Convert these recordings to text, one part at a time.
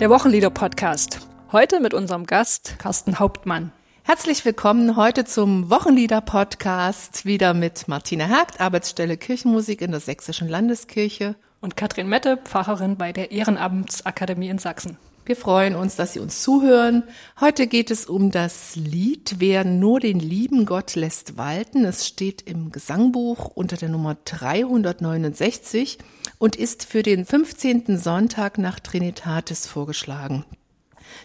Der Wochenlieder-Podcast. Heute mit unserem Gast Carsten Hauptmann. Herzlich willkommen heute zum Wochenlieder-Podcast. Wieder mit Martina Hergt, Arbeitsstelle Kirchenmusik in der Sächsischen Landeskirche. Und Katrin Mette, Pfarrerin bei der Ehrenamtsakademie in Sachsen. Wir freuen uns, dass Sie uns zuhören. Heute geht es um das Lied Wer nur den lieben Gott lässt walten. Es steht im Gesangbuch unter der Nummer 369 und ist für den 15. Sonntag nach Trinitatis vorgeschlagen.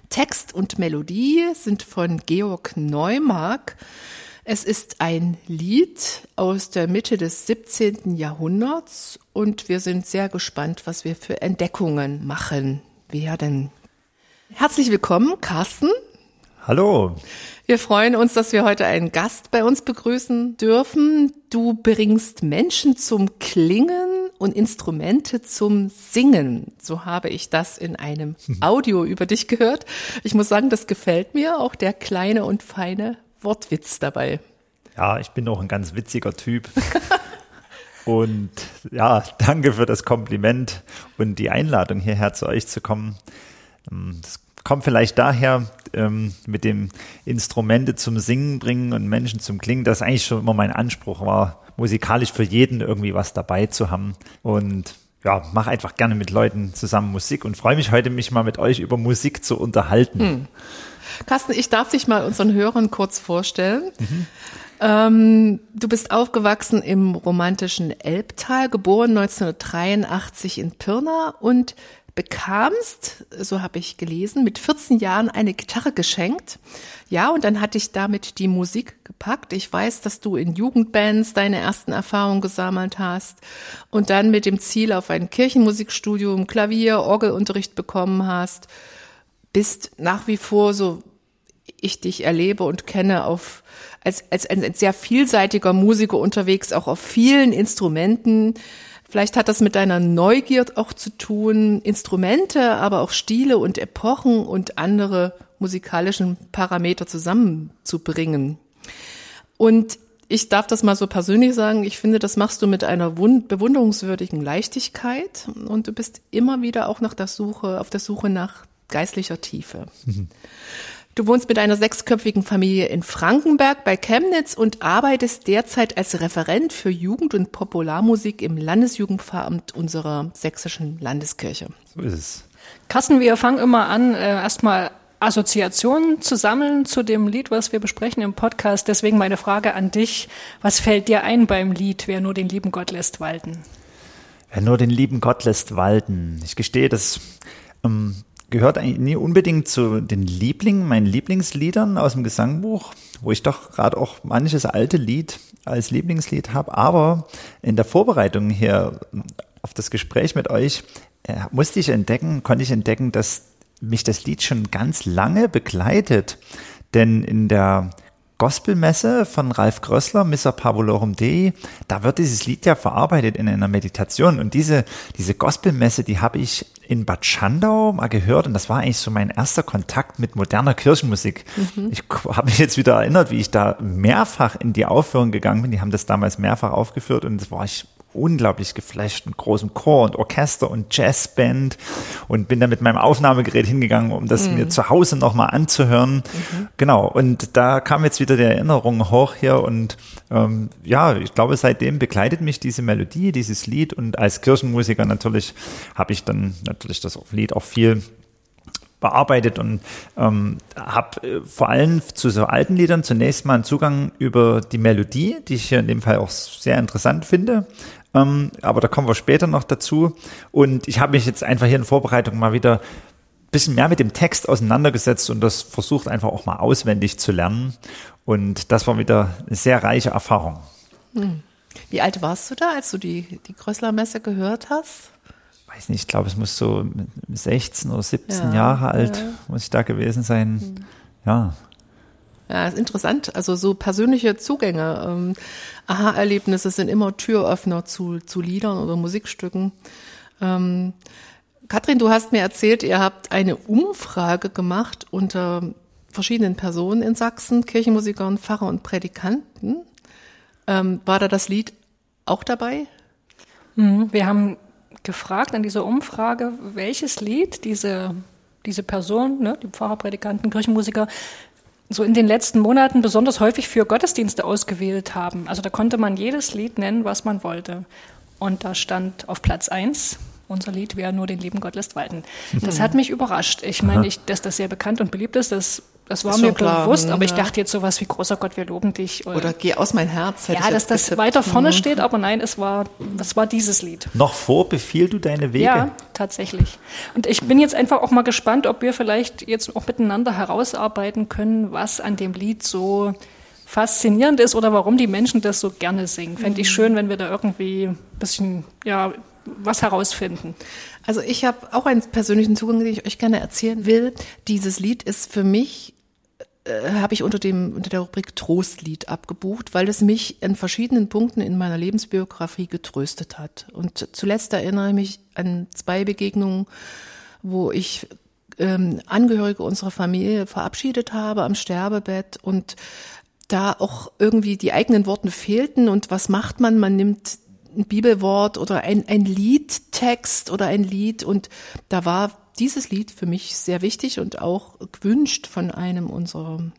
Text und Melodie sind von Georg Neumark. Es ist ein Lied aus der Mitte des 17. Jahrhunderts und wir sind sehr gespannt, was wir für Entdeckungen machen werden. Herzlich willkommen, Carsten. Hallo. Wir freuen uns, dass wir heute einen Gast bei uns begrüßen dürfen. Du bringst Menschen zum Klingen und Instrumente zum Singen. So habe ich das in einem Audio über dich gehört. Ich muss sagen, das gefällt mir, auch der kleine und feine Wortwitz dabei. Ja, ich bin auch ein ganz witziger Typ. und ja, danke für das Kompliment und die Einladung hierher zu euch zu kommen. Ähm, das kommt vielleicht daher, ähm, mit dem Instrumente zum Singen bringen und Menschen zum Klingen, das eigentlich schon immer mein Anspruch war, musikalisch für jeden irgendwie was dabei zu haben. Und ja, mache einfach gerne mit Leuten zusammen Musik und freue mich heute, mich mal mit euch über Musik zu unterhalten. Hm. Carsten, ich darf dich mal unseren Hörern kurz vorstellen. Mhm. Ähm, du bist aufgewachsen im romantischen Elbtal, geboren 1983 in Pirna und bekamst, so habe ich gelesen, mit 14 Jahren eine Gitarre geschenkt. Ja, und dann hatte ich damit die Musik gepackt. Ich weiß, dass du in Jugendbands deine ersten Erfahrungen gesammelt hast und dann mit dem Ziel auf ein Kirchenmusikstudium Klavier, Orgelunterricht bekommen hast. Bist nach wie vor, so ich dich erlebe und kenne, auf, als, als ein sehr vielseitiger Musiker unterwegs, auch auf vielen Instrumenten. Vielleicht hat das mit deiner Neugier auch zu tun, Instrumente, aber auch Stile und Epochen und andere musikalischen Parameter zusammenzubringen. Und ich darf das mal so persönlich sagen, ich finde, das machst du mit einer bewunderungswürdigen Leichtigkeit und du bist immer wieder auch nach der Suche, auf der Suche nach geistlicher Tiefe. Mhm. Du wohnst mit einer sechsköpfigen Familie in Frankenberg bei Chemnitz und arbeitest derzeit als Referent für Jugend- und Popularmusik im Landesjugendpfarramt unserer sächsischen Landeskirche. So ist es. Carsten, wir fangen immer an, äh, erstmal Assoziationen zu sammeln zu dem Lied, was wir besprechen im Podcast. Deswegen meine Frage an dich. Was fällt dir ein beim Lied, wer nur den lieben Gott lässt walten? Wer nur den lieben Gott lässt walten. Ich gestehe, dass ähm, gehört eigentlich nie unbedingt zu den Lieblingen, meinen Lieblingsliedern aus dem Gesangbuch, wo ich doch gerade auch manches alte Lied als Lieblingslied habe. Aber in der Vorbereitung hier auf das Gespräch mit euch äh, musste ich entdecken, konnte ich entdecken, dass mich das Lied schon ganz lange begleitet. Denn in der Gospelmesse von Ralf Grössler, Missa Pavolorum Dei, da wird dieses Lied ja verarbeitet in einer Meditation. Und diese, diese Gospelmesse, die habe ich in Bad Schandau mal gehört und das war eigentlich so mein erster Kontakt mit moderner Kirchenmusik. Mhm. Ich habe mich jetzt wieder erinnert, wie ich da mehrfach in die Aufführung gegangen bin. Die haben das damals mehrfach aufgeführt und das war ich unglaublich geflasht mit großem Chor und Orchester und Jazzband und bin da mit meinem Aufnahmegerät hingegangen, um das mhm. mir zu Hause nochmal anzuhören. Mhm. Genau, und da kam jetzt wieder die Erinnerung hoch hier und ähm, ja, ich glaube, seitdem begleitet mich diese Melodie, dieses Lied und als Kirchenmusiker natürlich habe ich dann natürlich das Lied auch viel bearbeitet und ähm, habe äh, vor allem zu so alten Liedern zunächst mal einen Zugang über die Melodie, die ich hier in dem Fall auch sehr interessant finde. Ähm, aber da kommen wir später noch dazu. Und ich habe mich jetzt einfach hier in Vorbereitung mal wieder ein bisschen mehr mit dem Text auseinandergesetzt und das versucht einfach auch mal auswendig zu lernen. Und das war wieder eine sehr reiche Erfahrung. Hm. Wie alt warst du da, als du die, die Größler Messe gehört hast? weiß nicht, ich glaube, es muss so 16 oder 17 ja, Jahre alt, ja. muss ich da gewesen sein. Hm. Ja. Ja, ist interessant. Also so persönliche Zugänge, ähm, Aha-Erlebnisse sind immer Türöffner zu, zu Liedern oder Musikstücken. Ähm, Katrin, du hast mir erzählt, ihr habt eine Umfrage gemacht unter verschiedenen Personen in Sachsen, Kirchenmusikern, Pfarrer und Prädikanten. Ähm, war da das Lied auch dabei? Mhm, wir haben gefragt an dieser Umfrage, welches Lied diese diese Person, ne, die Pfarrer, Predikanten, Kirchenmusiker, so in den letzten Monaten besonders häufig für Gottesdienste ausgewählt haben. Also da konnte man jedes Lied nennen, was man wollte. Und da stand auf Platz eins unser Lied Wer nur den lieben Gott lässt walten. Das hat mich überrascht. Ich meine, ich, dass das sehr bekannt und beliebt ist, das, das war Ist mir klar, bewusst, hm, aber ich ja. dachte jetzt sowas wie großer Gott, wir loben dich. Oder geh aus mein Herz. hätte ja, ich dass das getippt. weiter vorne Mhm. steht, aber nein, es war, es war dieses Lied. Noch vor befiehl du deine Wege. Ja, tatsächlich. Und ich bin jetzt einfach auch mal gespannt, ob wir vielleicht jetzt auch miteinander herausarbeiten können, was an dem Lied so faszinierend ist oder warum die Menschen das so gerne singen. Fände ich schön, wenn wir da irgendwie ein bisschen, ja, was herausfinden. Also ich habe auch einen persönlichen Zugang, den ich euch gerne erzählen will. Dieses Lied ist für mich, äh, habe ich unter, dem, unter der Rubrik Trostlied abgebucht, weil es mich an verschiedenen Punkten in meiner Lebensbiografie getröstet hat. Und zuletzt erinnere ich mich an zwei Begegnungen, wo ich ähm, Angehörige unserer Familie verabschiedet habe am Sterbebett und da auch irgendwie die eigenen Worte fehlten und was macht man? Man nimmt ein Bibelwort oder ein, ein Liedtext oder ein Lied und da war dieses Lied für mich sehr wichtig und auch gewünscht von einem unserer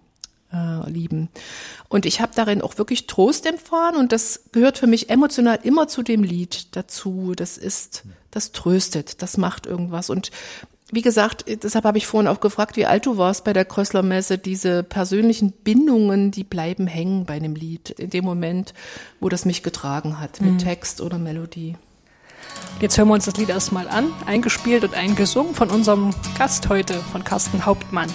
äh, Lieben. Und ich habe darin auch wirklich Trost empfahren und das gehört für mich emotional immer zu dem Lied dazu. Das ist, das tröstet, das macht irgendwas und wie gesagt, deshalb habe ich vorhin auch gefragt, wie alt du warst bei der Krössler Messe. Diese persönlichen Bindungen, die bleiben hängen bei einem Lied in dem Moment, wo das mich getragen hat, mit Text oder Melodie. Jetzt hören wir uns das Lied erstmal an, eingespielt und eingesungen von unserem Gast heute, von Carsten Hauptmann.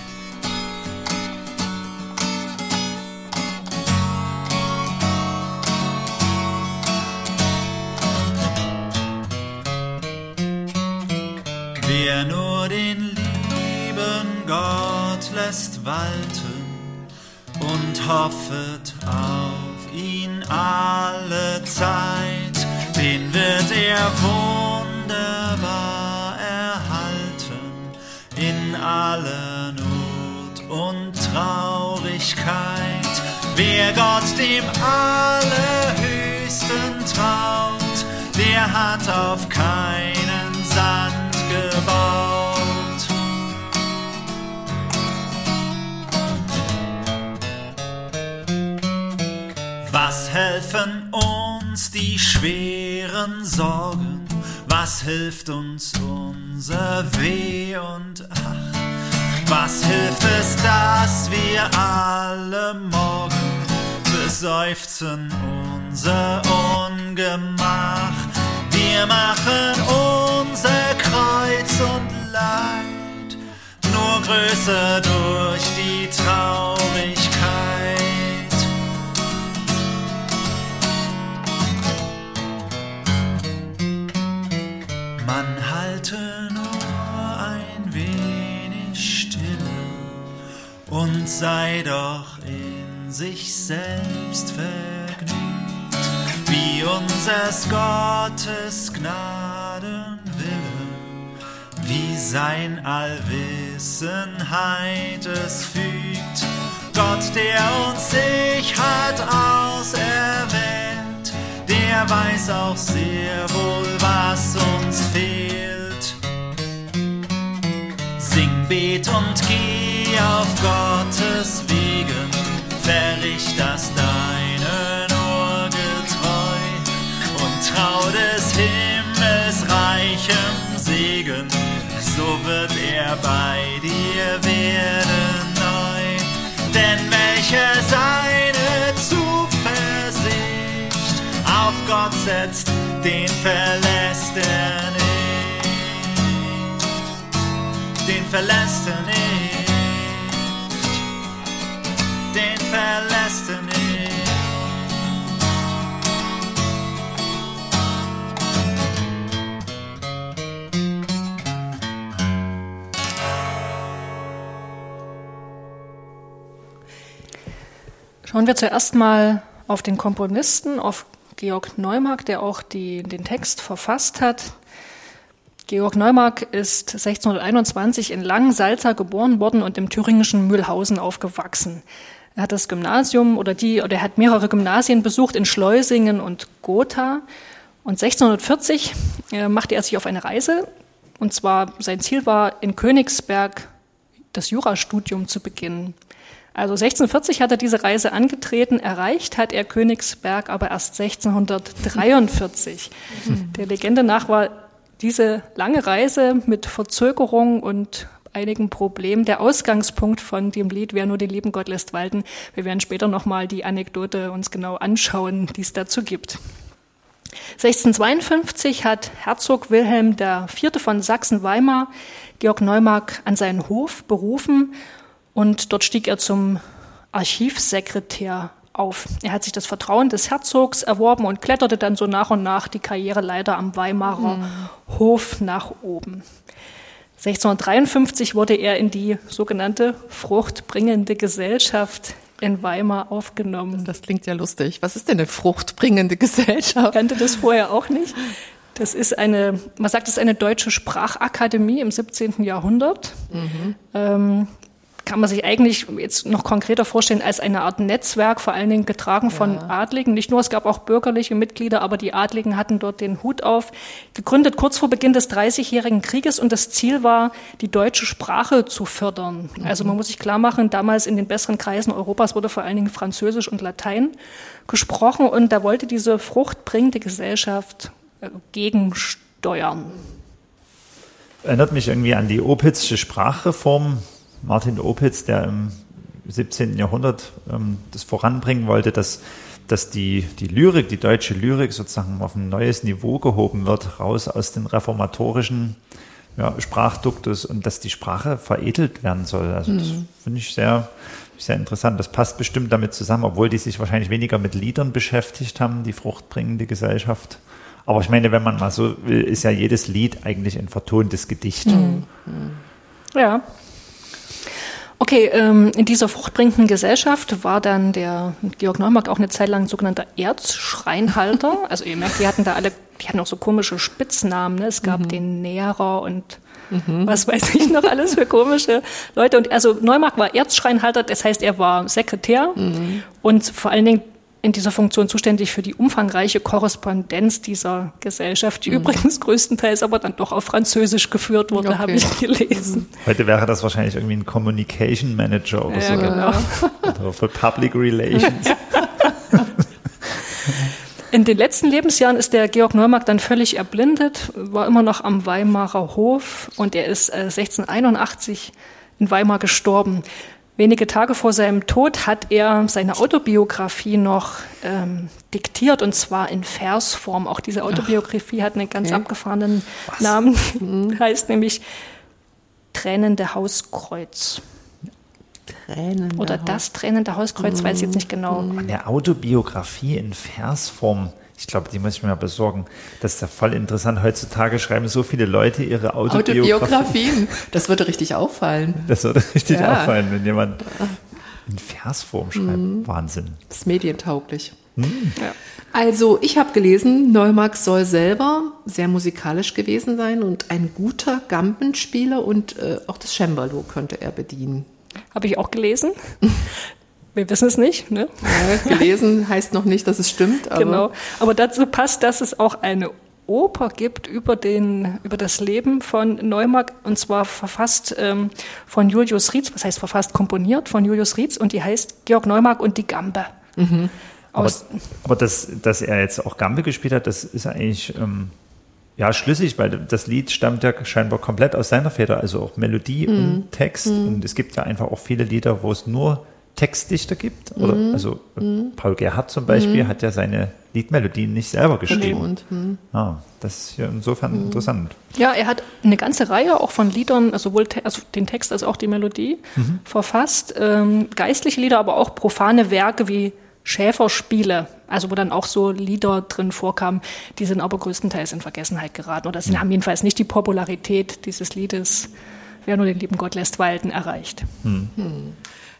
Wer nur den lieben Gott lässt walten und hoffet auf ihn alle Zeit, wird er wunderbar erhalten in aller Not und Traurigkeit. Wer Gott dem Allerhöchsten traut, der hat auf keinen Sand gebaut. Was helfen uns die schweren Sorgen? Was hilft uns unser Weh und Ach? Was hilft es, dass wir alle morgen beseufzen unser Ungemach? Wir machen unser Kreuz und Leid nur größer durch die Traurigkeit. Und sei doch in sich selbst vergnügt, wie unsers Gottes Gnaden wille, wie sein Allwissenheit es fügt. Gott, der uns sich hat auserwählt, der weiß auch sehr wohl, was uns fehlt. Sing, bet und geh auf Gottes Wegen, verricht das deine nur getreu und trau des Himmels reichem Segen, so wird er bei dir werden neu. Denn welcher seine Zuversicht auf Gott setzt, den verlässt er nicht. Den verlässt er nicht, Schauen wir zuerst mal auf den Komponisten, auf Georg Neumark, der auch die, den Text verfasst hat. Georg Neumark ist 1621 in Langensalza geboren worden und im thüringischen Mühlhausen aufgewachsen. Er hat das Gymnasium oder die, oder er hat mehrere Gymnasien besucht in Schleusingen und Gotha. Und 1640 äh, machte er sich auf eine Reise Und zwar sein Ziel war, in Königsberg das Jurastudium zu beginnen. Also 1640 hat er diese Reise angetreten, erreicht hat er Königsberg aber erst 1643. Der Legende nach war diese lange Reise mit Verzögerung und einigen Problemen der Ausgangspunkt von dem Lied Wer nur den lieben Gott lässt walten. Wir werden später nochmal die Anekdote uns genau anschauen, die es dazu gibt. 1652 hat Herzog Wilhelm IV. von Sachsen-Weimar Georg Neumark an seinen Hof berufen und dort stieg er zum Archivsekretär auf. Er hat sich das Vertrauen des Herzogs erworben und kletterte dann so nach und nach die Karriereleiter am Weimarer mhm. Hof nach oben. 1653 wurde er in die sogenannte fruchtbringende Gesellschaft in Weimar aufgenommen. Das klingt ja lustig. Was ist denn eine fruchtbringende Gesellschaft? Ich kannte das vorher auch nicht. Das ist eine, man sagt, es ist eine deutsche Sprachakademie im 17. Jahrhundert. Mhm. Ähm, kann man sich eigentlich jetzt noch konkreter vorstellen als eine Art Netzwerk, vor allen Dingen getragen ja. von Adligen. Nicht nur, es gab auch bürgerliche Mitglieder, aber die Adligen hatten dort den Hut auf. Gegründet kurz vor Beginn des Dreißigjährigen Krieges und das Ziel war, die deutsche Sprache zu fördern. Mhm. Also man muss sich klar machen, damals in den besseren Kreisen Europas wurde vor allen Dingen Französisch und Latein gesprochen und da wollte diese fruchtbringende Gesellschaft äh, gegensteuern. Erinnert mich irgendwie an die Opitzsche Sprachreform Martin Opitz, der im 17. Jahrhundert ähm, das voranbringen wollte, dass, dass die, die Lyrik, die deutsche Lyrik sozusagen auf ein neues Niveau gehoben wird, raus aus den reformatorischen ja, Sprachduktus und dass die Sprache veredelt werden soll. Also das mhm. finde ich sehr, sehr interessant. Das passt bestimmt damit zusammen, obwohl die sich wahrscheinlich weniger mit Liedern beschäftigt haben, die fruchtbringende Gesellschaft. Aber ich meine, wenn man mal so will, ist ja jedes Lied eigentlich ein vertontes Gedicht. Mhm. Ja, Okay, ähm, in dieser fruchtbringenden Gesellschaft war dann der Georg Neumark auch eine Zeit lang sogenannter Erzschreinhalter. Also ihr merkt, die hatten da alle, die hatten auch so komische Spitznamen. Ne? Es gab mhm. den Näherer und mhm. was weiß ich noch alles für komische Leute. Und also Neumark war Erzschreinhalter, das heißt, er war Sekretär mhm. und vor allen Dingen in dieser Funktion zuständig für die umfangreiche Korrespondenz dieser Gesellschaft, die mhm. übrigens größtenteils aber dann doch auf Französisch geführt wurde, okay. habe ich gelesen. Mhm. Heute wäre das wahrscheinlich irgendwie ein Communication Manager oder ja, so. Genau. Oder für Public Relations. In den letzten Lebensjahren ist der Georg Neumark dann völlig erblindet, war immer noch am Weimarer Hof und er ist 1681 äh, in Weimar gestorben. Wenige Tage vor seinem Tod hat er seine Autobiografie noch ähm, diktiert und zwar in Versform. Auch diese Autobiografie Ach, hat einen ganz okay. abgefahrenen Was? Namen, mhm. heißt nämlich Tränende Hauskreuz. Tränende Oder das Tränende Hauskreuz, mhm. weiß ich jetzt nicht genau. Eine Autobiografie in Versform. Ich glaube, die muss ich mir mal besorgen. Das ist ja voll interessant. Heutzutage schreiben so viele Leute ihre Autobiografien. Autobiografien. Das würde richtig auffallen. Das würde richtig ja. auffallen, wenn jemand in Versform schreibt. Mhm. Wahnsinn. Das ist medientauglich. Mhm. Ja. Also, ich habe gelesen, Neumark soll selber sehr musikalisch gewesen sein und ein guter Gampenspieler und äh, auch das Cembalo könnte er bedienen. Habe ich auch gelesen. Wir wissen es nicht. Ne? Ja, gelesen heißt noch nicht, dass es stimmt. Aber genau. Aber dazu passt, dass es auch eine Oper gibt über, den, über das Leben von Neumark und zwar verfasst ähm, von Julius Rietz, was heißt verfasst, komponiert von Julius Rietz und die heißt Georg Neumark und die Gambe. Mhm. Aber, aber das, dass er jetzt auch Gambe gespielt hat, das ist eigentlich ähm, ja schlüssig, weil das Lied stammt ja scheinbar komplett aus seiner Feder, also auch Melodie mhm. und Text. Mhm. Und es gibt ja einfach auch viele Lieder, wo es nur Textdichter gibt. Oder, mhm. Also mhm. Paul Gerhardt zum Beispiel mhm. hat ja seine Liedmelodien nicht selber geschrieben. Und, mhm. ah, das ist ja insofern mhm. interessant. Ja, er hat eine ganze Reihe auch von Liedern, also sowohl te also den Text als auch die Melodie mhm. verfasst. Ähm, geistliche Lieder, aber auch profane Werke wie Schäferspiele, also wo dann auch so Lieder drin vorkamen, die sind aber größtenteils in Vergessenheit geraten oder sind, haben jedenfalls nicht die Popularität dieses Liedes, wer nur den lieben Gott lässt walten, erreicht. Hm.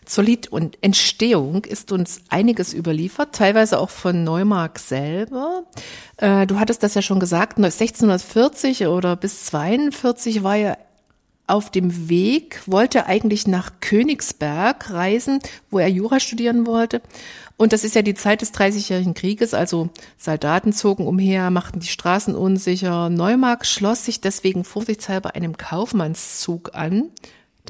Zur Lied- und Entstehung ist uns einiges überliefert, teilweise auch von Neumark selber. Äh, du hattest das ja schon gesagt, 1640 oder bis 42 war er auf dem Weg wollte eigentlich nach Königsberg reisen, wo er Jura studieren wollte. Und das ist ja die Zeit des Dreißigjährigen Krieges, also Soldaten zogen umher, machten die Straßen unsicher. Neumark schloss sich deswegen vorsichtshalber einem Kaufmannszug an,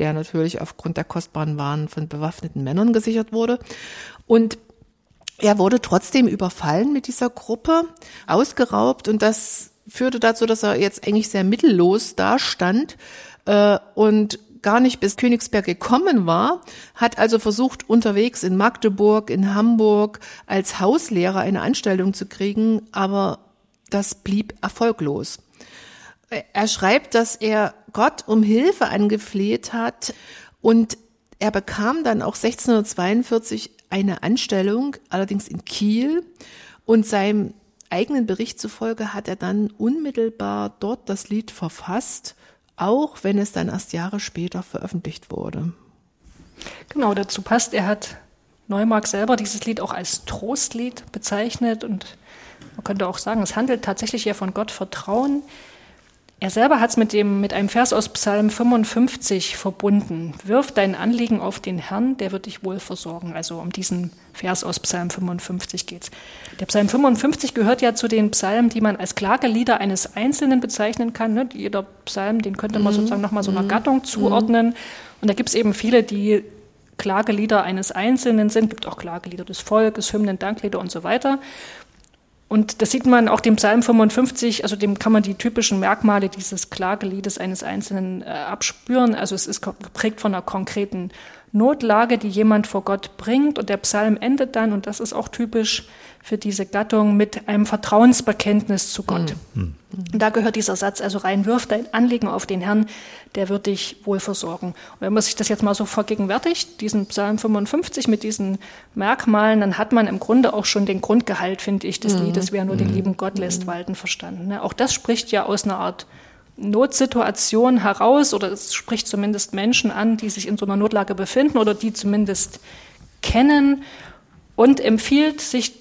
der natürlich aufgrund der kostbaren Waren von bewaffneten Männern gesichert wurde. Und er wurde trotzdem überfallen mit dieser Gruppe, ausgeraubt und das führte dazu, dass er jetzt eigentlich sehr mittellos dastand äh, und gar nicht bis Königsberg gekommen war, hat also versucht, unterwegs in Magdeburg, in Hamburg als Hauslehrer eine Anstellung zu kriegen, aber das blieb erfolglos. Er schreibt, dass er Gott um Hilfe angefleht hat und er bekam dann auch 1642 eine Anstellung, allerdings in Kiel. Und seinem eigenen Bericht zufolge hat er dann unmittelbar dort das Lied verfasst, auch wenn es dann erst Jahre später veröffentlicht wurde. Genau, dazu passt, er hat Neumark selber dieses Lied auch als Trostlied bezeichnet und man könnte auch sagen, es handelt tatsächlich ja von Gott Vertrauen. Er selber hat es mit, dem, mit einem Vers aus Psalm 55 verbunden. Wirf dein Anliegen auf den Herrn, der wird dich wohl versorgen. Also um diesen Vers aus Psalm 55 geht's. Der Psalm 55 gehört ja zu den Psalmen, die man als Klagelieder eines Einzelnen bezeichnen kann. Ne? Jeder Psalm, den könnte man mhm. sozusagen nochmal so einer mhm. Gattung zuordnen. Mhm. Und da gibt's eben viele, die Klagelieder eines Einzelnen sind. Es gibt auch Klagelieder des Volkes, Hymnen, Danklieder und so weiter. Und das sieht man auch dem Psalm 55, also dem kann man die typischen Merkmale dieses Klageliedes eines Einzelnen äh, abspüren. Also es ist geprägt von einer konkreten Notlage, die jemand vor Gott bringt. Und der Psalm endet dann, und das ist auch typisch für diese Gattung, mit einem Vertrauensbekenntnis zu Gott. Mhm. Und da gehört dieser Satz also rein, wirf dein Anliegen auf den Herrn, der wird dich wohl versorgen. Und wenn man sich das jetzt mal so vergegenwärtigt, diesen Psalm 55 mit diesen Merkmalen, dann hat man im Grunde auch schon den Grundgehalt, finde ich, des mhm. Liedes, wer nur den mhm. lieben Gott lässt walten, verstanden. Ne? Auch das spricht ja aus einer Art Notsituation heraus oder es spricht zumindest Menschen an, die sich in so einer Notlage befinden oder die zumindest kennen und empfiehlt, sich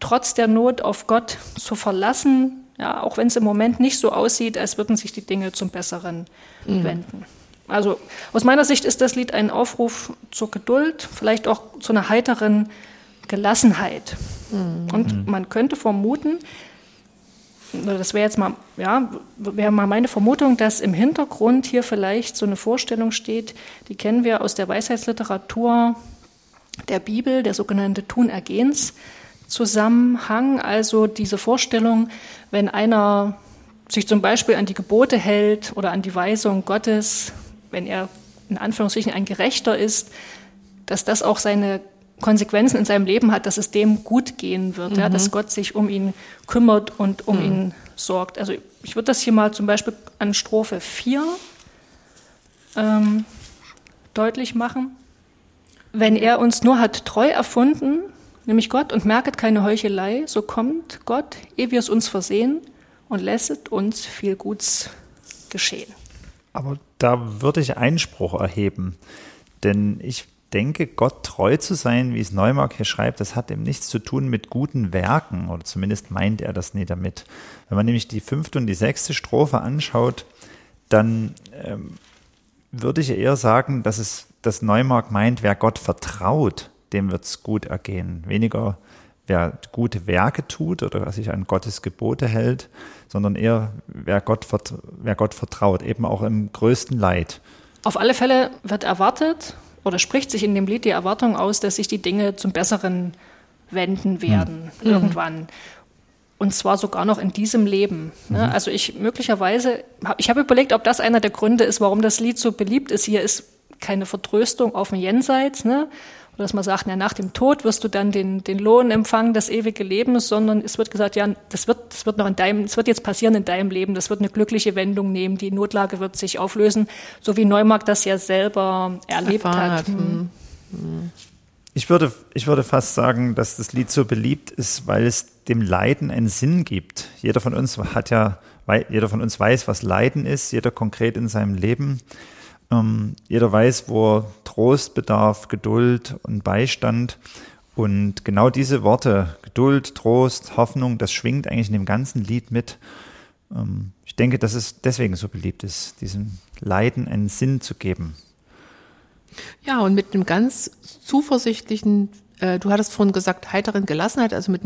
trotz der Not auf Gott zu verlassen, ja, auch wenn es im Moment nicht so aussieht, als würden sich die Dinge zum Besseren mhm. wenden. Also aus meiner Sicht ist das Lied ein Aufruf zur Geduld, vielleicht auch zu einer heiteren Gelassenheit. Mhm. Und man könnte vermuten, das wäre jetzt mal, ja, wäre mal meine Vermutung, dass im Hintergrund hier vielleicht so eine Vorstellung steht, die kennen wir aus der Weisheitsliteratur der Bibel, der sogenannte Tun-Ergehens. Zusammenhang, also diese Vorstellung, wenn einer sich zum Beispiel an die Gebote hält oder an die Weisung Gottes, wenn er in Anführungsstrichen ein Gerechter ist, dass das auch seine Konsequenzen in seinem Leben hat, dass es dem gut gehen wird, mhm. ja, dass Gott sich um ihn kümmert und um mhm. ihn sorgt. Also ich würde das hier mal zum Beispiel an Strophe 4 ähm, deutlich machen. Wenn er uns nur hat treu erfunden, nämlich Gott, und merket keine Heuchelei, so kommt Gott, ehe wir es uns versehen, und lässet uns viel Guts geschehen. Aber da würde ich Einspruch erheben, denn ich denke, Gott treu zu sein, wie es Neumark hier schreibt, das hat eben nichts zu tun mit guten Werken, oder zumindest meint er das nie damit. Wenn man nämlich die fünfte und die sechste Strophe anschaut, dann ähm, würde ich eher sagen, dass es, dass Neumark meint, wer Gott vertraut, dem wird es gut ergehen. Weniger wer gute Werke tut oder sich an Gottes Gebote hält, sondern eher wer Gott, wer Gott vertraut, eben auch im größten Leid. Auf alle Fälle wird erwartet oder spricht sich in dem Lied die Erwartung aus, dass sich die Dinge zum Besseren wenden werden mhm. irgendwann. Und zwar sogar noch in diesem Leben. Ne? Mhm. Also ich möglicherweise, ich habe überlegt, ob das einer der Gründe ist, warum das Lied so beliebt ist. Hier ist keine Vertröstung auf dem Jenseits, ne? Oder dass man sagt, na, nach dem Tod wirst du dann den, den Lohn empfangen des ewigen Lebens, sondern es wird gesagt, ja, das wird, das wird noch in deinem, das wird jetzt passieren in deinem Leben, das wird eine glückliche Wendung nehmen, die Notlage wird sich auflösen, so wie Neumark das ja selber erlebt Erfahren hat. Hm. Hm. Ich würde, ich würde fast sagen, dass das Lied so beliebt ist, weil es dem Leiden einen Sinn gibt. Jeder von uns hat ja, jeder von uns weiß, was Leiden ist, jeder konkret in seinem Leben. Ähm, jeder weiß, wo Trost bedarf, Geduld und Beistand. Und genau diese Worte, Geduld, Trost, Hoffnung, das schwingt eigentlich in dem ganzen Lied mit. ähm, ich denke, dass es deswegen so beliebt ist, diesem Leiden einen Sinn zu geben. Ja, und mit einem ganz zuversichtlichen, du hattest vorhin gesagt, heiteren Gelassenheit, also mit,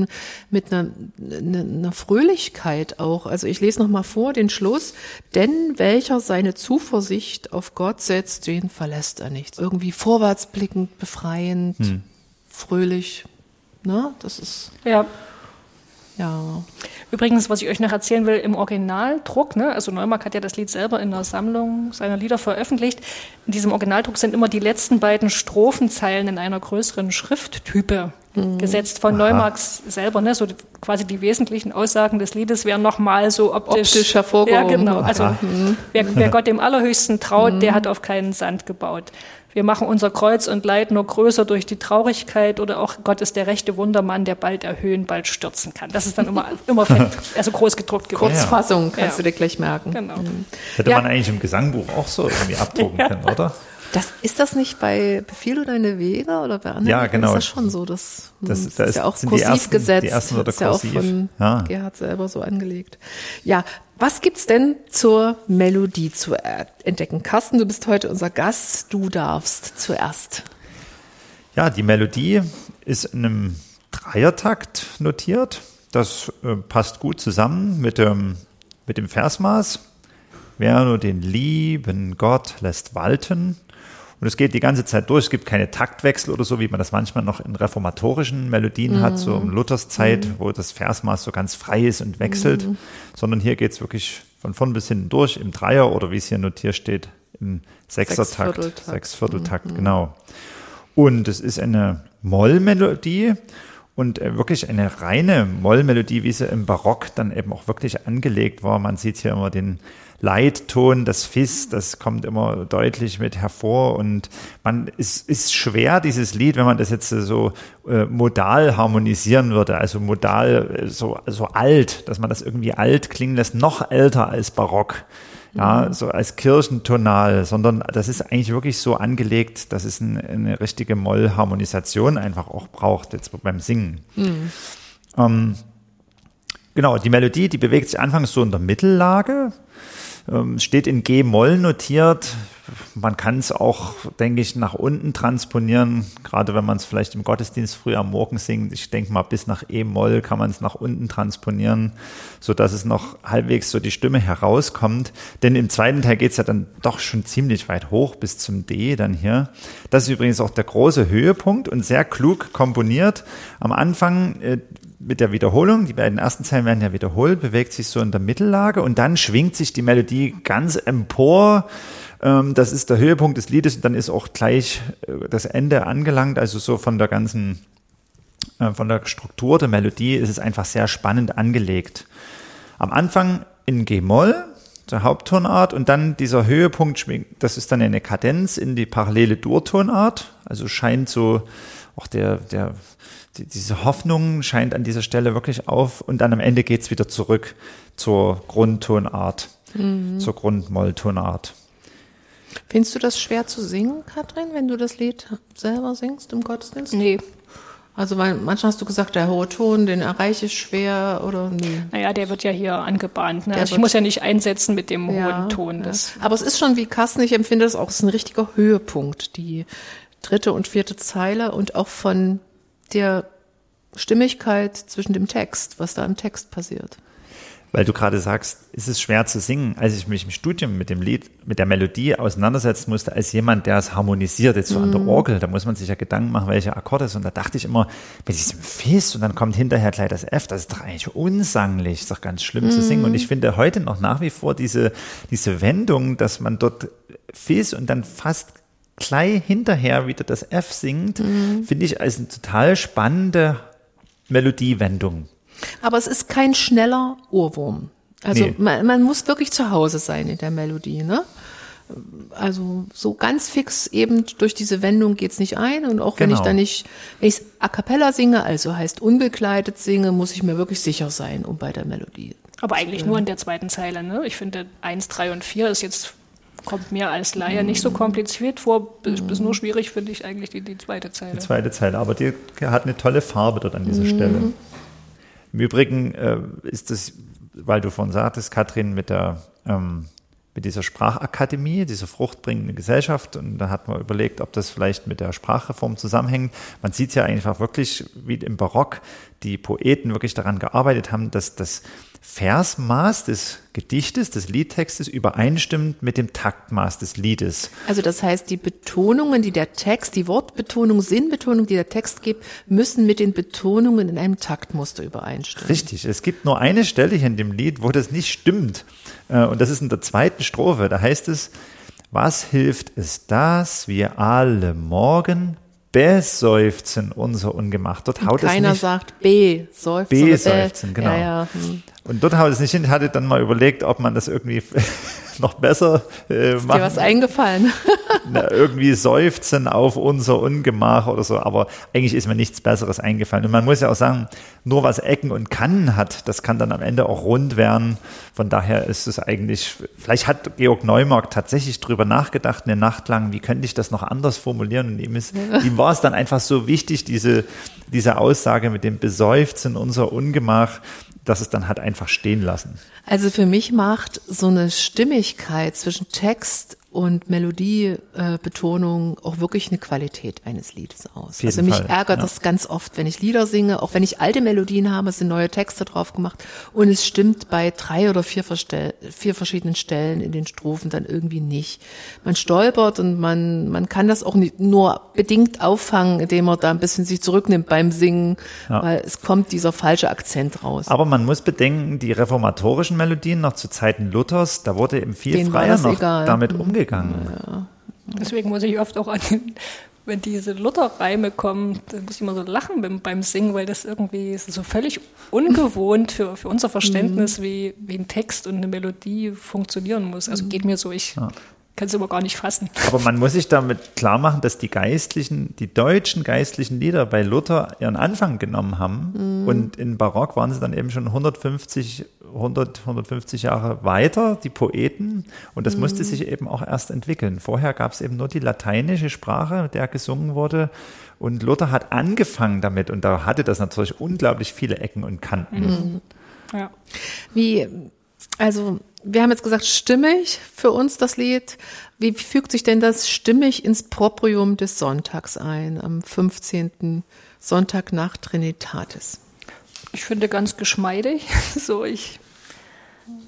mit einer, einer, einer Fröhlichkeit auch. Also ich lese nochmal vor den Schluss. Denn welcher seine Zuversicht auf Gott setzt, den verlässt er nicht. Irgendwie vorwärtsblickend, befreiend, fröhlich. Ne? Das ist, Ja. ja. Übrigens, was ich euch noch erzählen will, im Originaldruck, ne, also Neumark hat ja das Lied selber in einer Sammlung seiner Lieder veröffentlicht. In diesem Originaldruck sind immer die letzten beiden Strophenzeilen in einer größeren Schrifttype gesetzt von Neumarks selber, ne, so quasi die wesentlichen Aussagen des Liedes werden nochmal so optisch, Optisch hervorgehoben. Ja, genau. Also Aha. wer, wer Gott dem Allerhöchsten traut, der hat auf keinen Sand gebaut. Wir machen unser Kreuz und Leid nur größer durch die Traurigkeit oder auch Gott ist der rechte Wundermann, der bald erhöhen, bald stürzen kann. Das ist dann immer, immer fett, also groß gedruckt geworden. Kurzfassung kannst Ja. du dir gleich merken. Genau. Hätte Ja. man eigentlich im Gesangbuch auch so irgendwie abdrucken können, oder? Das, ist das nicht bei Befehl oder deine Wege oder bei anderen? Ja, genau. Ist das schon so, das, Das- das, da ist ja auch sind die kursiv ersten- die gesetzt. ersten Wörter Das ist ja auch kursiv. von Ja. Gerhard selber so angelegt. Ja, was gibt's denn zur Melodie zu entdecken? Carsten, du bist heute unser Gast. Du darfst zuerst. Ja, die Melodie ist in einem Dreiertakt notiert. Das äh, passt gut zusammen mit dem, mit dem Versmaß. Wer nur den lieben Gott lässt walten. Und es geht die ganze Zeit durch. Es gibt keine Taktwechsel oder so, wie man das manchmal noch in reformatorischen Melodien hat, so um Luthers Zeit, wo das Versmaß so ganz frei ist und wechselt. Sondern hier geht es wirklich von vorn bis hinten durch im Dreier oder wie es hier notiert steht, im Sechsertakt, Sechsvierteltakt. Sechsvierteltakt, genau. Und es ist eine Mollmelodie und äh, wirklich eine reine Mollmelodie, wie sie im Barock dann eben auch wirklich angelegt war. Man sieht hier immer den Leitton, das Fis, das kommt immer deutlich mit hervor. Und man ist, ist schwer, dieses Lied, wenn man das jetzt so äh, modal harmonisieren würde, also modal äh, so, so alt, dass man das irgendwie alt klingen lässt, noch älter als Barock ja, so als Kirchentonal, sondern das ist eigentlich wirklich so angelegt, dass es ein, eine richtige Mollharmonisation einfach auch braucht, jetzt beim Singen. Ähm, genau, die Melodie, die bewegt sich anfangs so in der Mittellage, ähm, steht in G-Moll notiert. Man kann es auch, denke ich, nach unten transponieren, gerade wenn man es vielleicht im Gottesdienst früh am Morgen singt. Ich denke mal, bis nach E-Moll kann man es nach unten transponieren, so dass es noch halbwegs so die Stimme herauskommt. Denn im zweiten Teil geht es ja dann doch schon ziemlich weit hoch bis zum D dann hier. Das ist übrigens auch der große Höhepunkt und sehr klug komponiert. Am Anfang äh, mit der Wiederholung, die beiden ersten Zeilen werden ja wiederholt, bewegt sich so in der Mittellage und dann schwingt sich die Melodie ganz empor. Ähm, das ist der Höhepunkt des Liedes und dann ist auch gleich äh, das Ende angelangt. Also so von der ganzen, äh, von der Struktur der Melodie ist es einfach sehr spannend angelegt. Am Anfang in G-Moll, der Haupttonart, und dann dieser Höhepunkt schwingt, das ist dann eine Kadenz in die parallele Durtonart. Also scheint so auch der, der, die, diese Hoffnung scheint an dieser Stelle wirklich auf und dann am Ende geht's wieder zurück zur Grundtonart, zur Grundmolltonart. Findest du das schwer zu singen, Katrin, wenn du das Lied selber singst im Gottesdienst? Nee. Also, weil manchmal hast du gesagt, der hohe Ton, den erreiche ich schwer oder nee. Naja, der wird ja hier angebahnt. Ne? Also ich muss ja nicht einsetzen mit dem Ja, hohen Ton. ja. Das, Aber es ist schon wie Carsten, ich empfinde das auch, es ist ein richtiger Höhepunkt, die dritte und vierte Zeile und auch von der Stimmigkeit zwischen dem Text, was da im Text passiert. Weil du gerade sagst, ist es schwer zu singen. Als ich mich im Studium mit dem Lied, mit der Melodie auseinandersetzen musste, als jemand, der es harmonisiert, jetzt so an der Orgel, da muss man sich ja Gedanken machen, welche Akkorde es. Und da dachte ich immer, mit diesem Fis und dann kommt hinterher gleich das F, das ist doch eigentlich unsanglich, ist doch ganz schlimm zu singen. Und ich finde heute noch nach wie vor diese, diese Wendung, dass man dort Fis und dann fast gleich hinterher wieder das F singt, finde ich als eine total spannende Melodiewendung. Aber es ist kein schneller Ohrwurm. Also Nee. man, man muss wirklich zu Hause sein in der Melodie, ne? Also so ganz fix eben durch diese Wendung geht's nicht ein. Und auch wenn ich Genau. dann nicht, wenn ich a cappella singe, also heißt unbegleitet singe, muss ich mir wirklich sicher sein, um bei der Melodie. aber eigentlich nur in der zweiten Zeile. Ne? Ich finde, 1, 3 und 4 ist jetzt, kommt mir als Laie nicht so kompliziert vor. Bis, bis nur schwierig finde ich eigentlich die, die zweite Zeile. Die zweite Zeile, aber die hat eine tolle Farbe dort an dieser Stelle. Im Übrigen äh, ist das weil du vorhin sagtest, Katrin, mit der ähm, mit dieser Sprachakademie, dieser fruchtbringende Gesellschaft. Und da hat man überlegt, ob das vielleicht mit der Sprachreform zusammenhängt. Man sieht ja einfach wirklich, wie im Barock die Poeten wirklich daran gearbeitet haben, dass das Versmaß des Gedichtes, des Liedtextes übereinstimmt mit dem Taktmaß des Liedes. Also das heißt, die Betonungen, die der Text, die Wortbetonung, Sinnbetonung, die der Text gibt, müssen mit den Betonungen in einem Taktmuster übereinstimmen. Richtig. Es gibt nur eine Stelle hier in dem Lied, wo das nicht stimmt. Äh, und das ist in der zweiten Strophe. Da heißt es, was hilft es, dass wir alle morgen beseufzen unser Ungemacht. Dort haut Und keiner es nicht. sagt B, seufzen. Beseufzen, genau. Ja, ja. hm. Und dort haut es nicht hin. Ich hatte dann mal überlegt, ob man das irgendwie noch besser äh, Ist dir was eingefallen? na, irgendwie seufzen auf unser Ungemach oder so, aber eigentlich ist mir nichts Besseres eingefallen. Und man muss ja auch sagen, nur was Ecken und Kannen hat, das kann dann am Ende auch rund werden. Von daher ist es eigentlich, vielleicht hat Georg Neumark tatsächlich drüber nachgedacht, eine Nacht lang, wie könnte ich das noch anders formulieren? Und ihm, ist, ihm war es dann einfach so wichtig, diese, diese Aussage mit dem Beseufzen unser Ungemach, dass es dann hat einfach stehen lassen. Also für mich macht so eine Stimmigkeit zwischen Text und Melodiebetonung auch wirklich eine Qualität eines Liedes aus. Also mich Fall, ärgert ja. das ganz oft, wenn ich Lieder singe, auch wenn ich alte Melodien habe, sind neue Texte drauf gemacht und es stimmt bei drei oder vier, Verstell vier verschiedenen Stellen in den Strophen dann irgendwie nicht. Man stolpert und man, man kann das auch nicht nur bedingt auffangen, indem man da ein bisschen sich zurücknimmt beim Singen, Ja. weil es kommt dieser falsche Akzent raus. Aber man muss bedenken, die reformatorischen Melodien noch zu Zeiten Luthers, da wurde eben viel Denen freier noch egal. damit umgegangen. Deswegen muss ich oft auch an den, wenn diese Luther-Reime kommen, dann muss ich immer so lachen beim, beim Singen, weil das irgendwie ist so völlig ungewohnt für, für unser Verständnis, wie, wie ein Text und eine Melodie funktionieren muss. Also geht mir so, ich kann es immer gar nicht fassen. Aber man muss sich damit klar machen, dass die geistlichen, die deutschen geistlichen Lieder bei Luther ihren Anfang genommen haben. Und in Barock waren sie dann eben schon 150, 100, 150 Jahre weiter, die Poeten. Und das musste sich eben auch erst entwickeln. Vorher gab es eben nur die lateinische Sprache, mit der gesungen wurde. Und Luther hat angefangen damit. Und da hatte das natürlich unglaublich viele Ecken und Kanten. Ja. Wie, also wir haben jetzt gesagt, stimmig für uns das Lied. Wie fügt sich denn das stimmig ins Proprium des Sonntags ein, am 15. Sonntag nach Trinitatis? Ich finde ganz geschmeidig. So, ich,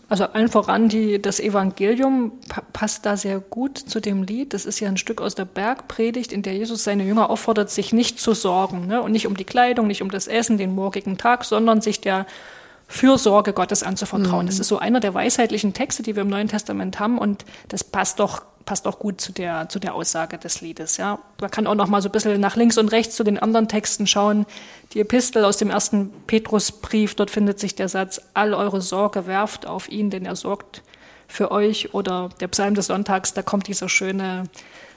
also allen voran die, das Evangelium pa passt da sehr gut zu dem Lied. Das ist ja ein Stück aus der Bergpredigt, in der Jesus seine Jünger auffordert, sich nicht zu sorgen. Ne? Und nicht um die Kleidung, nicht um das Essen, den morgigen Tag, sondern sich der Fürsorge Gottes anzuvertrauen. Das ist so einer der weisheitlichen Texte, die wir im Neuen Testament haben. Und das passt doch, passt doch gut zu der, zu der Aussage des Liedes. Ja? Man kann auch noch mal so ein bisschen nach links und rechts zu den anderen Texten schauen. Die Epistel aus dem ersten Petrusbrief, dort findet sich der Satz, all eure Sorge werft auf ihn, denn er sorgt für euch. Oder der Psalm des Sonntags, da kommt dieser schöne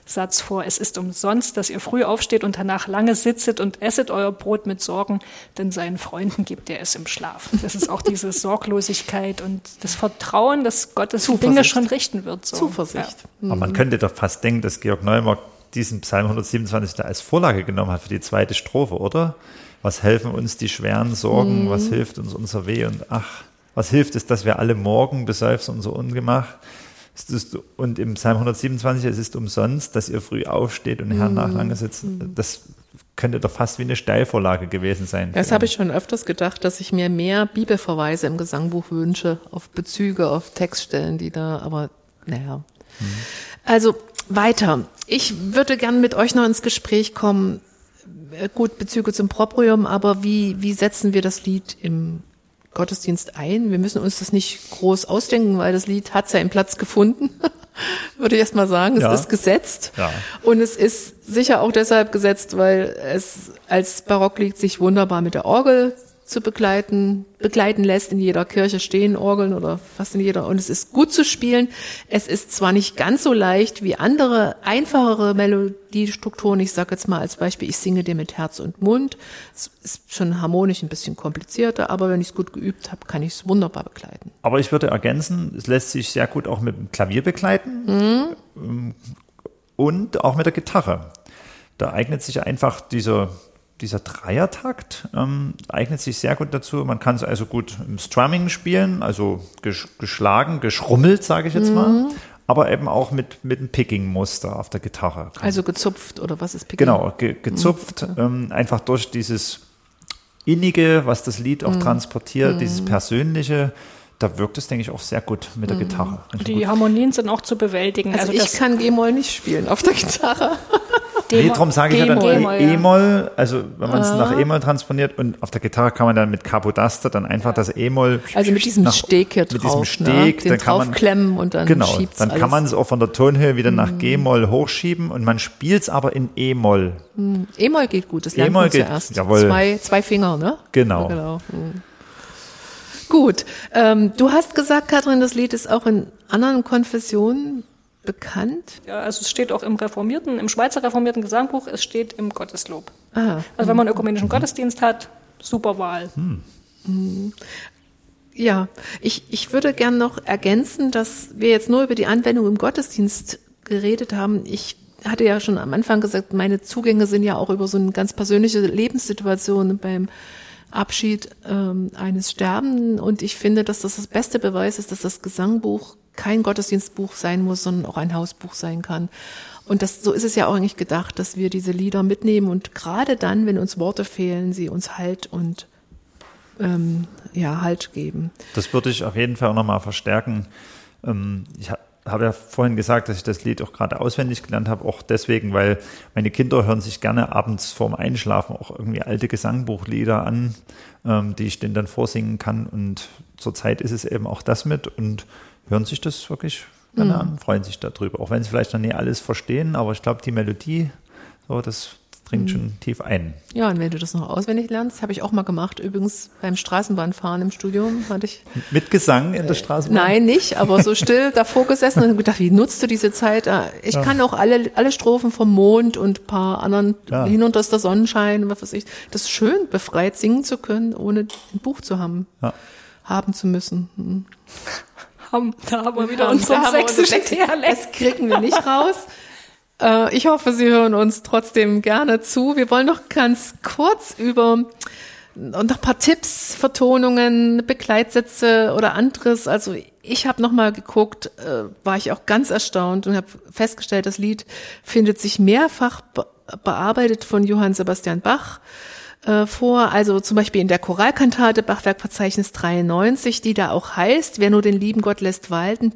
Satz vor, es ist umsonst, dass ihr früh aufsteht und danach lange sitzet und esset euer Brot mit Sorgen, denn seinen Freunden gibt er es im Schlaf. Das ist auch diese Sorglosigkeit und das Vertrauen, dass Gottes Dinge schon richten wird. So. Zuversicht. Aber man könnte doch fast denken, dass Georg Neumark diesen Psalm 127 da als Vorlage genommen hat für die zweite Strophe, oder? Was helfen uns die schweren Sorgen? Was hilft uns unser Weh? Und ach, was hilft es, dass wir alle morgen beseufzen unser Ungemach? Und im Psalm 127, es ist umsonst, dass ihr früh aufsteht und Herrn nach lange sitzt. Das könnte doch fast wie eine Steilvorlage gewesen sein. Das habe ich schon öfters gedacht, dass ich mir mehr Bibelverweise im Gesangbuch wünsche, auf Bezüge, auf Textstellen, die da, aber naja. Also weiter. Ich würde gern mit euch noch ins Gespräch kommen. Äh, Gut, Bezüge zum Proprium, aber wie, wie setzen wir das Lied im Gottesdienst ein? Wir müssen uns das nicht groß ausdenken, weil das Lied hat seinen Platz gefunden. würde ich erst mal sagen. Es Ja. ist gesetzt. Ja. Und es ist sicher auch deshalb gesetzt, weil es als Barocklied sich wunderbar mit der Orgel zu begleiten, begleiten lässt. In jeder Kirche stehen Orgeln oder fast in jeder. Und es ist gut zu spielen. Es ist zwar nicht ganz so leicht wie andere, einfachere Melodiestrukturen. Ich sage jetzt mal als Beispiel, ich singe dir mit Herz und Mund. Es ist schon harmonisch ein bisschen komplizierter, aber wenn ich es gut geübt habe, kann ich es wunderbar begleiten. Aber ich würde ergänzen, es lässt sich sehr gut auch mit dem Klavier begleiten ähm, und auch mit der Gitarre. Da eignet sich einfach dieser dieser Dreiertakt ähm, eignet sich sehr gut dazu. Man kann es also gut im Strumming spielen, also ges geschlagen, geschrummelt, sage ich jetzt Mhm. mal. Aber eben auch mit, mit einem Picking-Muster auf der Gitarre. Also gezupft oder was ist Picking? Genau, ge gezupft, ähm, einfach durch dieses Innige, was das Lied Mhm. auch transportiert, dieses Persönliche, da wirkt es, denke ich, auch sehr gut mit Mhm. der Gitarre. Also Die gut. Harmonien sind auch zu bewältigen. Also, ich kann G-Moll nicht spielen auf der Gitarre. Nee, darum sage ich ja dann. E-Moll, also wenn man es nach E-Moll transponiert und auf der Gitarre kann man dann mit Capodaster dann einfach das E-Moll Also mit diesem nach- Steg hier mit drauf, diesem ne? Steg, Den dann kann man und dann genau, dann alles. Mhm. kann man es auch von der Tonhöhe wieder nach G-Moll hochschieben und man spielt es aber in E-Moll. E-Moll geht gut, das lernt E-Moll man zuerst. jawohl. Zwei, zwei Finger, ne? Genau. genau. Mhm. Gut, ähm, du hast gesagt, Katrin, das Lied ist auch in anderen Konfessionen bekannt. Ja, also es steht auch im reformierten, im Schweizer reformierten Gesangbuch, es steht im Gotteslob. Ah, Also wenn man einen ökumenischen Gottesdienst hat, super Wahl. Ja, ich, ich würde gern noch ergänzen, dass wir jetzt nur über die Anwendung im Gottesdienst geredet haben. Ich hatte ja schon am Anfang gesagt, meine Zugänge sind ja auch über so eine ganz persönliche Lebenssituation beim Abschied ähm, eines Sterbenden. Und ich finde, dass das das beste Beweis ist, dass das Gesangbuch kein Gottesdienstbuch sein muss, sondern auch ein Hausbuch sein kann. Und das, so ist es ja auch eigentlich gedacht, dass wir diese Lieder mitnehmen und gerade dann, wenn uns Worte fehlen, sie uns Halt und ähm, ja, Halt geben. Das würde ich auf jeden Fall auch nochmal verstärken. Ähm, ich ha- habe ja vorhin gesagt, dass ich das Lied auch gerade auswendig gelernt habe, auch deswegen, weil meine Kinder hören sich gerne abends vorm Einschlafen auch irgendwie alte Gesangbuchlieder an, ähm, die ich denen dann vorsingen kann. Und zurzeit ist es eben auch das mit und hören sich das wirklich gerne an, freuen sich darüber. Auch wenn sie vielleicht noch nie alles verstehen, aber ich glaube, die Melodie, so, das dringt schon tief ein. Ja, und wenn du das noch auswendig lernst, habe ich auch mal gemacht. Übrigens beim Straßenbahnfahren im Studium hatte ich, Mit Gesang in der Straßenbahn? nein, nicht, aber so still davor gesessen und gedacht, wie nutzt du diese Zeit? Ah, Ich kann auch alle, alle Strophen vom Mond und ein paar anderen, Ja. hinunter ist der Sonnenschein, was weiß ich. Das ist schön, befreit singen zu können, ohne ein Buch zu haben, Ja. haben zu müssen. Hm. Haben, da haben wir wieder unseren sächsischen Sächsisch. Dialekt. Das kriegen wir nicht raus. Äh, Ich hoffe, Sie hören uns trotzdem gerne zu. Wir wollen noch ganz kurz über und noch ein paar Tipps, Vertonungen, Begleitsätze oder anderes. Also ich habe noch mal geguckt, äh, war ich auch ganz erstaunt und habe festgestellt, das Lied findet sich mehrfach be bearbeitet von Johann Sebastian Bach äh, vor, also zum Beispiel in der Choralkantate Bachwerkverzeichnis 93, die da auch heißt, wer nur den lieben Gott lässt walten,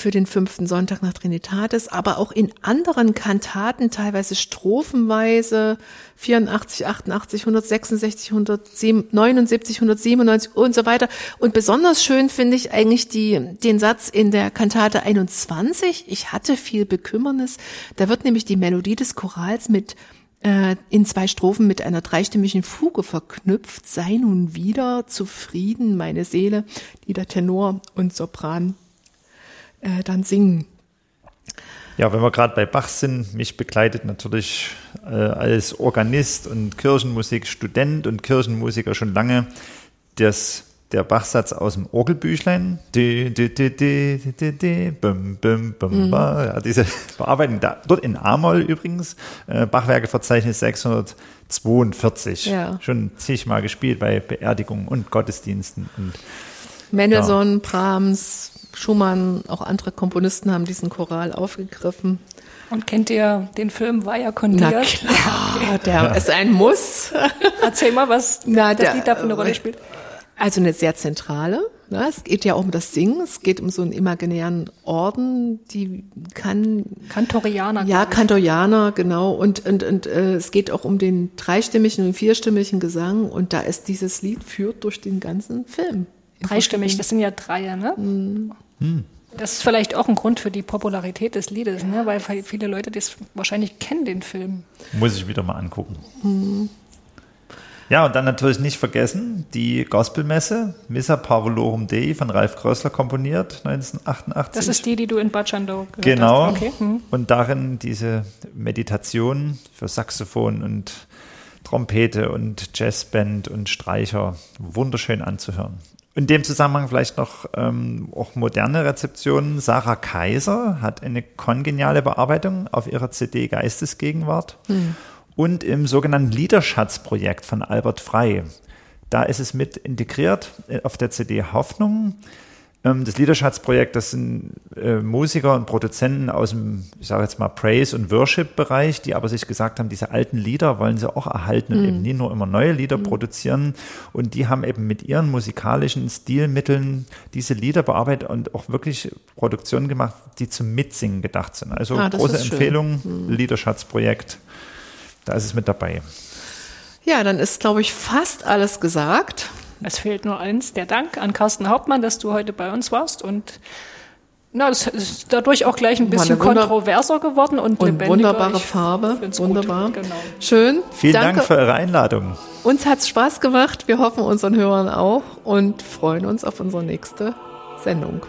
für den fünften Sonntag nach Trinitatis, aber auch in anderen Kantaten, teilweise strophenweise, 84, 88, 166, 179, 197 und so weiter. Und besonders schön finde ich eigentlich die, den Satz in der Kantate 21, ich hatte viel Bekümmernis. Da wird nämlich die Melodie des Chorals mit äh, in zwei Strophen mit einer dreistimmigen Fuge verknüpft. Sei nun wieder zufrieden, meine Seele, die der Tenor und Sopran äh, dann singen. Ja, wenn wir gerade bei Bach sind, mich begleitet natürlich äh, als Organist und Kirchenmusikstudent und Kirchenmusiker schon lange das, der Bachsatz aus dem Orgelbüchlein. Di, di, di, di, di, di, di, bum, bum, bum, ba. Ja, diese Bearbeitung, da, dort in A-Moll übrigens, äh, Bachwerkeverzeichnis 642. Ja. Schon zigmal gespielt bei Beerdigungen und Gottesdiensten. Und Mendelssohn, Brahms, Schumann, auch andere Komponisten haben diesen Choral aufgegriffen. Und kennt ihr den Film Weyer Na kondiert? klar, der ist ein Muss. Erzähl mal, was Na, das der- Lied da für eine Rolle spielt. Also eine sehr zentrale. Ne? Es geht ja auch um das Singen. Es geht um so einen imaginären Orden, die kann Kantorianer. Ja. Kantorianer, genau. Und, und, und äh, es geht auch um den dreistimmigen und vierstimmigen Gesang. Und da ist dieses Lied führt durch den ganzen Film. Dreistimmig, das sind ja Dreier, ne? Das ist vielleicht auch ein Grund für die Popularität des Liedes, ne? weil viele Leute das wahrscheinlich kennen, den Film. Muss ich wieder mal angucken. Ja, und dann natürlich nicht vergessen, die Gospelmesse, Missa Parvulorum Dei von Ralf Krössler komponiert, 1988. Das ist die, die du in Bad Schandau gehört Genau. hast. Okay. Hm. Und darin diese Meditation für Saxophon und Trompete und Jazzband und Streicher wunderschön anzuhören. In dem Zusammenhang vielleicht noch ähm, auch moderne Rezeptionen. Sarah Kaiser hat eine kongeniale Bearbeitung auf ihrer CD Geistesgegenwart. Und im sogenannten Liederschatzprojekt von Albert Frey. Da ist es mit integriert äh, auf der CD Hoffnung. Ähm, das Liederschatzprojekt, das sind äh, Musiker und Produzenten aus dem, ich sage jetzt mal, Praise- und Worship-Bereich, die aber sich gesagt haben, diese alten Lieder wollen sie auch erhalten und mm. eben nie nur immer neue Lieder mm. produzieren. Und die haben eben mit ihren musikalischen Stilmitteln diese Lieder bearbeitet und auch wirklich Produktionen gemacht, die zum Mitsingen gedacht sind. Also ah, große Empfehlung, mm. Liederschatzprojekt, da ist es mit dabei. Ja, dann ist, glaube ich, fast alles gesagt. Es fehlt nur eins, der Dank an Carsten Hauptmann, dass du heute bei uns warst und na, es ist dadurch auch gleich ein bisschen kontroverser geworden und, und lebendiger. wunderbare ich Farbe, wunderbar. Genau. Schön. Vielen Danke. Dank für eure Einladung. Uns hat es Spaß gemacht. Wir hoffen unseren Hörern auch und freuen uns auf unsere nächste Sendung.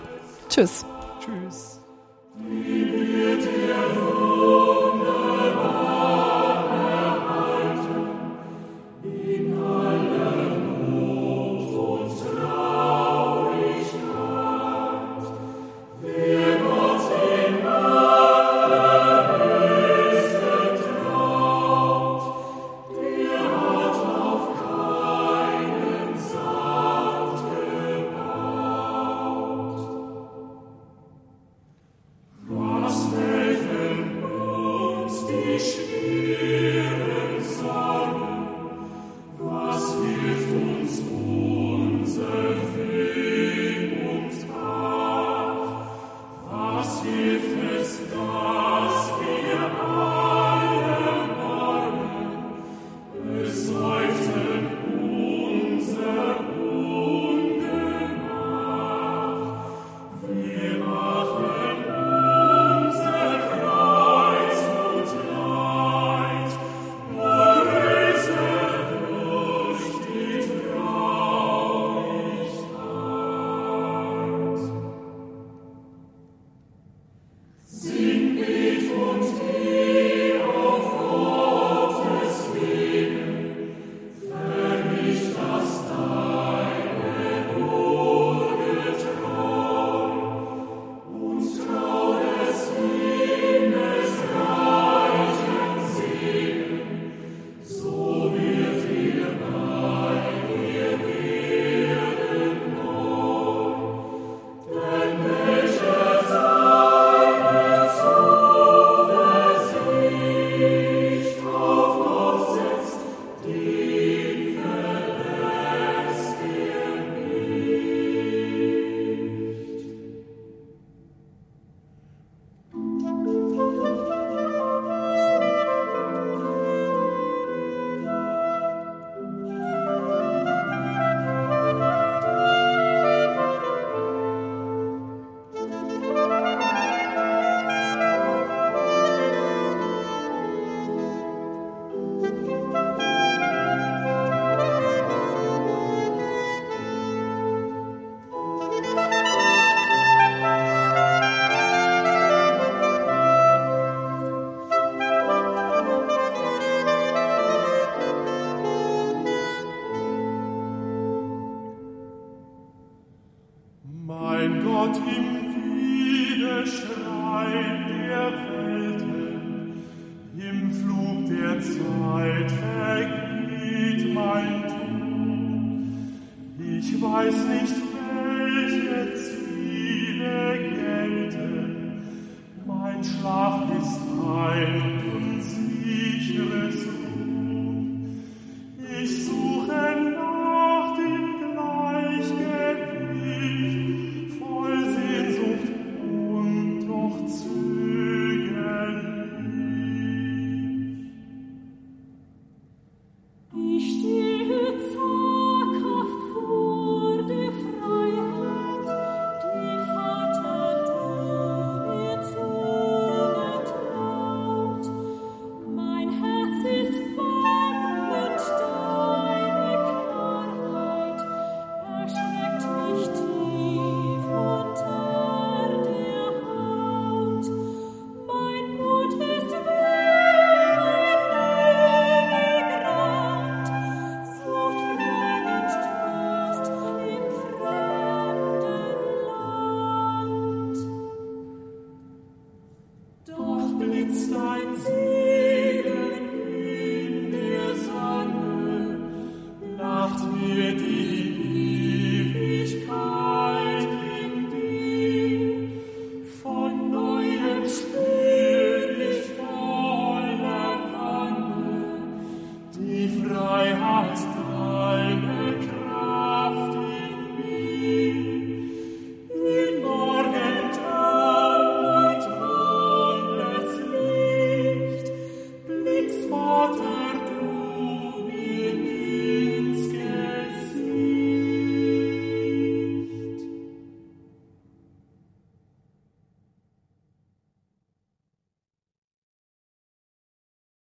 Tschüss. Tschüss.